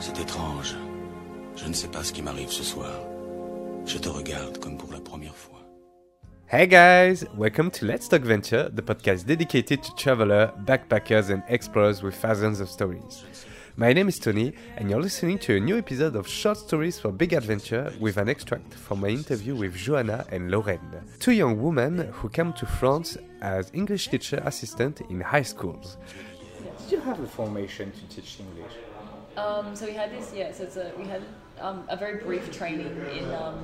C'est étrange. Je ne sais pas ce qui m'arrive ce soir. Je te regarde comme pour la première fois. Hey guys, welcome to Let's Talk Venture, the podcast dedicated to travelers, backpackers, and explorers with thousands of stories. My name is Tony, and you're listening to a new episode of Short Stories for Big Adventure with an extract from my interview with Joanna and Lorraine, two young women who came to France as English teacher assistant in high schools. Did you have a formation to teach English? Um, so we had this, yeah. So it's a, we had um, a very brief training in um,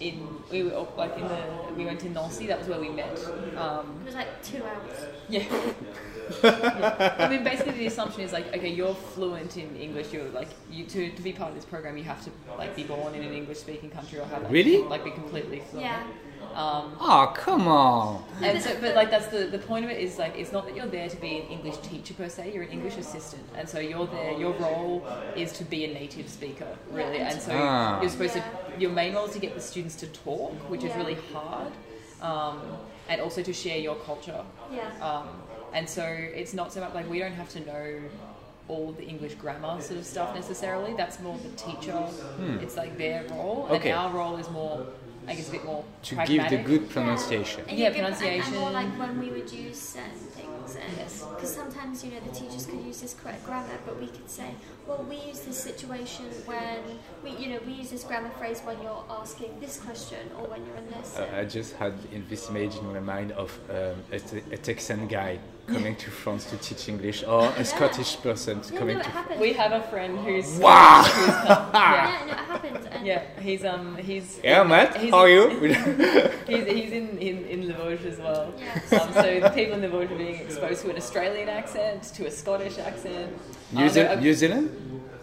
in we were up, like in the we went to Nancy. That was where we met. Um, It was like two hours. yeah. Yeah. I mean, basically the assumption is like, okay, you're fluent in English. You're like, you to, to be part of this program, you have to like be born in an English-speaking country or have like, Really? like be completely fluent. Yeah. Um, Oh, come on. and so, but like that's the the point of it is like it's not that you're there to be an English teacher per se. You're an English assistant, and so you're there. Your role is to be a native speaker, really. And so Ah. you're supposed Yeah. to. Your main role is to get the students to talk, which is really hard, um, and also to share your culture. Yeah. Um, and so it's not so much like we don't have to know all the English grammar sort of stuff necessarily. That's more the teacher. It's like their role, Hmm. Okay. and our role is more, I guess, a bit more To pragmatic. give the good pronunciation. And Yeah, you give- and- pronunciation. And, more like when we would use certain things. Yes. Because sometimes, you know, the teachers could use this correct grammar, but we could say, well, we use this situation when, we, you know, we use this grammar phrase when you're asking this question or when you're in this. Uh, I just had in this image in my mind of um, a, a Texan guy coming to France to teach English or a Scottish person yeah, coming no, to happens. We have a friend who's Wow! who's yeah, yeah, no, it happens. And yeah. He's um he's Yeah, Matt, he's, how are you? He's, he's in, in in the as well. Yes. Um, so the people in the are being exposed to an Australian accent, to a Scottish accent. New, Um, Ze- New Zealand?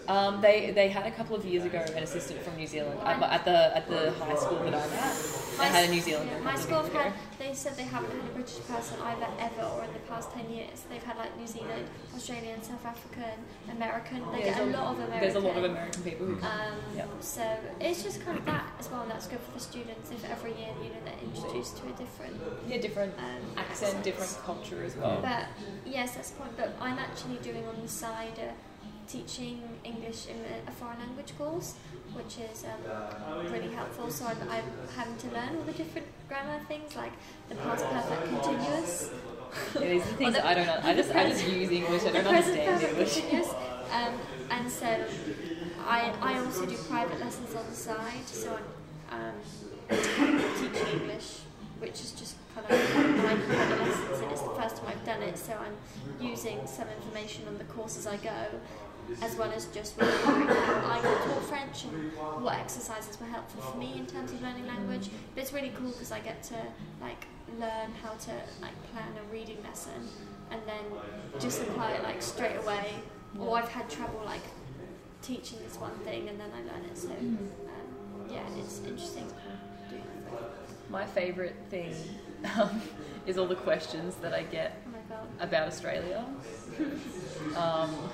Um, they they had a couple of years ago an assistant from New Zealand at, at the at the high school that I'm at. They had a New Zealander. Yeah, my school had, they said they haven't had a British person either ever or in the past 10 years. They've had like New Zealand, Australian, South African, American. They Yeah, get a lot of American. There's a lot of American people who. Um, Yeah. So it's just kind of that as well, and that's good for the students if every year you know they're introduced to a different. Yeah, different Um, accent, accents. different culture as well. But yes, that's the point. But I'm actually doing on the side teaching English in a, foreign language course, which is um, really helpful. So I'm, I'm having to learn all the different grammar things like the past perfect continuous. Yeah, these are things the- I don't know. I just I just use English. I don't understand English. Um, and so I, I also do private lessons on the side, so I'm um, teaching English, which is just kind of my private lessons, and it's the first time I've done it, so I'm using some information on the course as I go, as well as just how I taught French and what exercises were helpful for me in terms of learning language. But it's really cool because I get to like learn how to like plan a reading lesson and then just apply it like straight away. Or I've had trouble like teaching this one thing and then I learn it. So um, yeah, it's interesting. My favourite thing um, is all the questions that I get. About Australia. Um,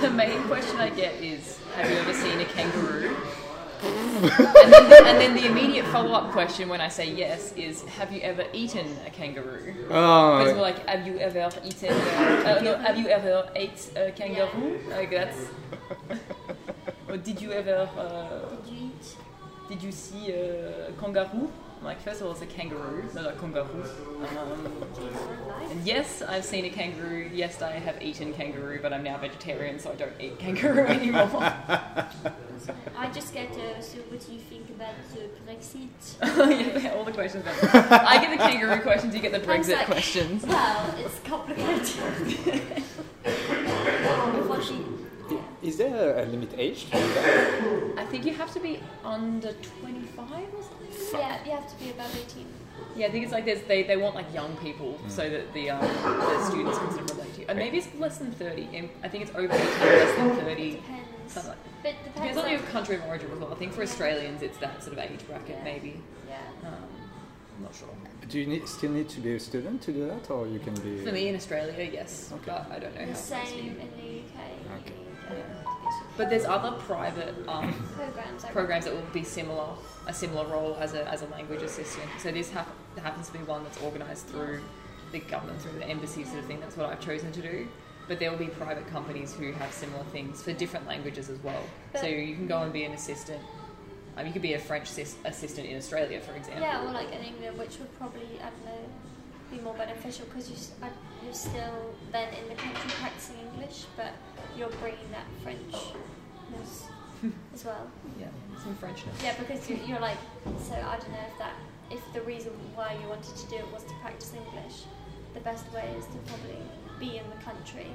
the main question I get is, "Have you ever seen a kangaroo?" and, then the, and then the immediate follow-up question when I say yes is, "Have you ever eaten a kangaroo?" But it's more Oh, like, "Have you ever eaten? Uh, uh, no, have you ever ate a kangaroo?" Like that's. or did you ever? Uh, Did you eat? did you see a kangaroo? Like, first of all, it's a kangaroo, not a kangaroo. Um, yes, I've seen a kangaroo. Yes, I have eaten kangaroo, but I'm now vegetarian, so I don't eat kangaroo anymore. I just get to, so what do you think about the Brexit? yeah, all the questions. About I get the kangaroo questions. You get the Brexit like, questions. Well, it's complicated. Unfortunately, is there a limit age to do that? I think you have to be under 25 or something. yeah, you have to be above 18. Yeah, I think it's like there's, they, they want like young people so that the um, the students can sort of relate to you. And maybe it's less than 30. I think it's over 18, less than 30. Depends. Like But depends, Depends on like, your country of origin as well. I think for Australians it's that sort of age bracket Yeah. maybe. Yeah. Um, I'm not sure. Do you need, still need to be a student to do that, or you can be? For me in Australia, yes, Okay. but I don't know how The it's same in the UK. Okay. But there's other private um, Programs. Programs that will be similar, a similar role as a, as a language assistant. So this hap- happens to be one that's organised through the government, through the embassy sort of thing. That's what I've chosen to do. but there will be private companies who have similar things for different languages as well. so you can go and be an assistant. Um, you could be a French sis- assistant in Australia, for example. Yeah, or like in England, which would probably, I don't know, be more beneficial because you, s- uh, you're still then in the country practicing English, but you're bringing that Frenchness as well. Yeah, some Frenchness. Yeah, because you, you're like, so I don't know if that, if the reason why you wanted to do it was to practice English, the best way is to probably be in the country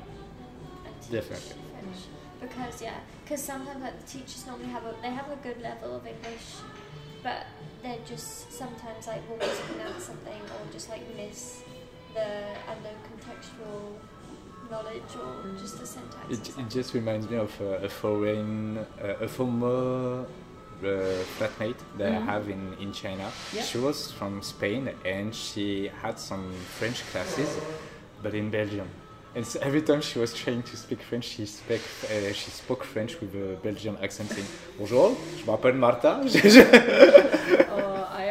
and teach Definitely. French. Because yeah, because sometimes like the teachers normally have a they have a good level of English, but they're just sometimes like will mispronounce something or just like miss the I contextual knowledge or just the syntax. or It, it just reminds me of uh, a foreign, uh, a former uh, flatmate that I Mhm. have in, in China. Yeah. She was from Spain and she had some French classes, but in Belgium. And so every time she was trying to speak French, she, speak, uh, she spoke French with a Belgian accent saying Bonjour, je m'appelle Marta.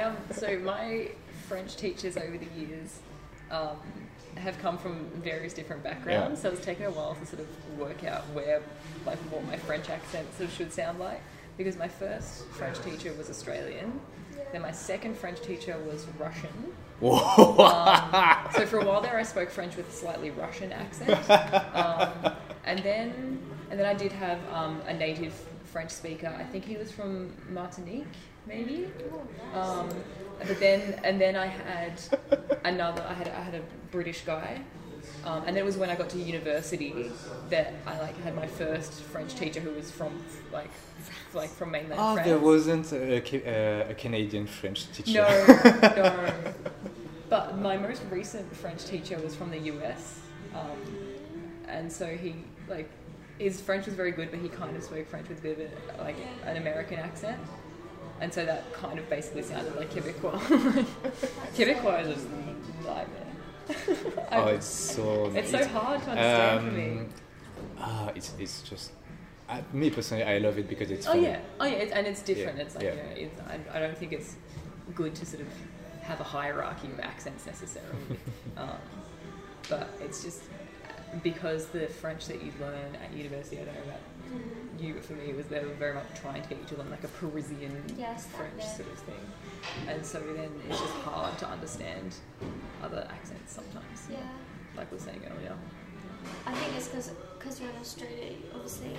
Am. So my French teachers over the years um, have come from various different backgrounds. Yeah. So it's taken a while to sort of work out where, like, what my French accent sort of should sound like. Because my first French teacher was Australian. Then my second French teacher was Russian. Um, so for a while there, I spoke French with a slightly Russian accent, um, and then and then I did have um, a native French speaker. I think he was from Martinique, maybe. Um, but then and then I had another. I had I had a British guy. Um, and then it was when I got to university that I like had my first French teacher who was from like like from mainland oh, France. there wasn't a, uh, a Canadian French teacher. No, no. But my most recent French teacher was from the US, um, and so he like his French was very good, but he kind of spoke French with a bit of a, like an American accent, and so that kind of basically sounded like Quebecois. Quebecois is just a nightmare. Oh, it's so. it's so hard to understand for me. Um, Ah, it's it's just. Uh, me personally, I love it because it's. Oh funny. yeah, oh yeah, it's, and it's different. Yeah, It's like yeah. you know, it's, I, I don't think it's good to sort of have a hierarchy of accents necessarily, um, but it's just because the French that you learn at university, I don't know about you, for me, was they were very much trying to get you to learn like a Parisian Yes, that French bit. sort of thing, and so then it's just hard to understand other accents sometimes. Yeah. like we were saying earlier. I think it's because you're in Australia, obviously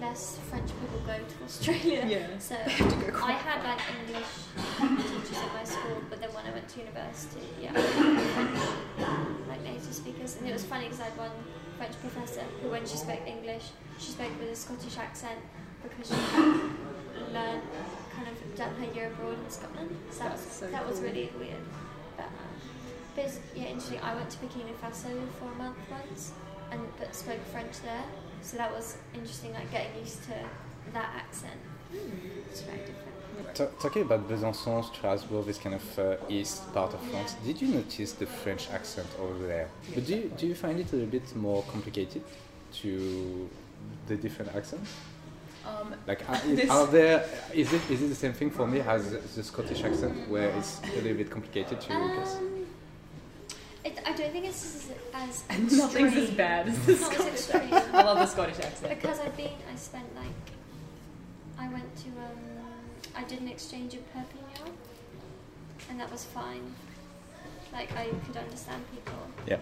less French people go to Australia. Yeah. So I had like English teachers at my school, but then when I went to university, yeah, French like native speakers, and it was funny because I had one French professor who, when she spoke English, she spoke with a Scottish accent because she had learned kind of done her year abroad in Scotland. So that was so that was really weird. But, um, but yeah, interesting. I went to Burkina Faso for a month once, and but spoke French there. So that was interesting, like getting used to that accent. It's very different. Ta- talking about Besançon, Strasbourg, this kind of uh, east part of France, did you notice the French accent over there? But do you, do you find it a little bit more complicated to the different accents? Um, Like, are, This- are there? Is it is it the same thing for me as the Scottish accent, where it's a little bit complicated to guess? Um, it, I don't think it's as, as nothing's as bad as the Scottish accent. I love the Scottish accent. because I've been, I spent like, I went to, um, I did an exchange in Perpignan, and that was fine. Like I could understand people, Yeah.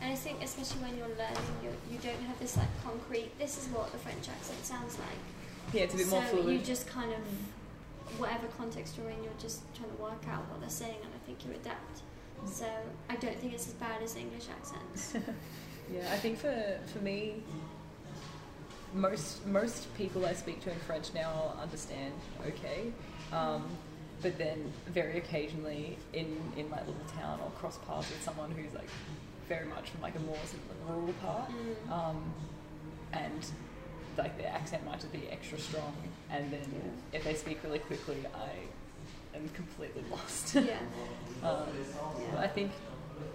and I think especially when you're learning, you you don't have this like concrete. This is what the French accent sounds like. Yeah, it's a bit so more fluid. you just kind of, whatever context you're in, you're just trying to work out what they're saying, and I think you adapt. So I don't think it's as bad as English accents. Yeah, I think for for me, most most people I speak to in French now understand okay, um, but then very occasionally in in my little town I'll cross paths with someone who's like very much from like a more sort of rural part, Mm. um, and like their accent might just be extra strong, and then if they speak really quickly, I am completely lost. yeah. Um, but I think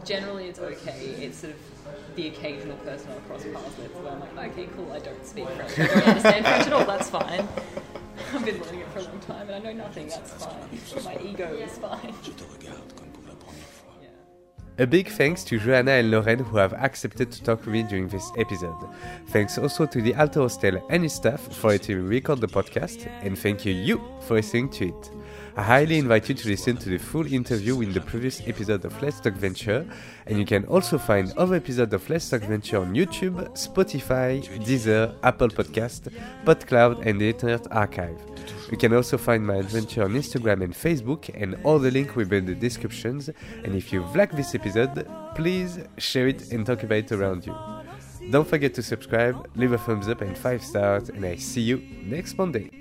generally it's okay. It's sort of the occasional person I'll cross paths with where I'm like, okay, cool, I don't speak French. I don't understand French at all, that's fine. I've been learning it for a long time and I know nothing, that's fine. My ego is fine. Je te regarde comme pour la première fois. Yeah. A big thanks to Joanna and Lauren who have accepted to talk with me during this episode. Thanks also to the Alto Hostel and its staff for letting me record the podcast, and thank you you for listening to it. I highly invite you to listen to the full interview in the previous episode of Let's Talk Venture, and you can also find other episodes of Let's Talk Venture on YouTube, Spotify, Deezer, Apple Podcast, PodCloud, and the Internet Archive. You can also find my adventure on Instagram and Facebook, and all the links will be in the descriptions. And if you've liked this episode, please share it and talk about it around you. Don't forget to subscribe, leave a thumbs up and 5 stars, and I see you next Monday.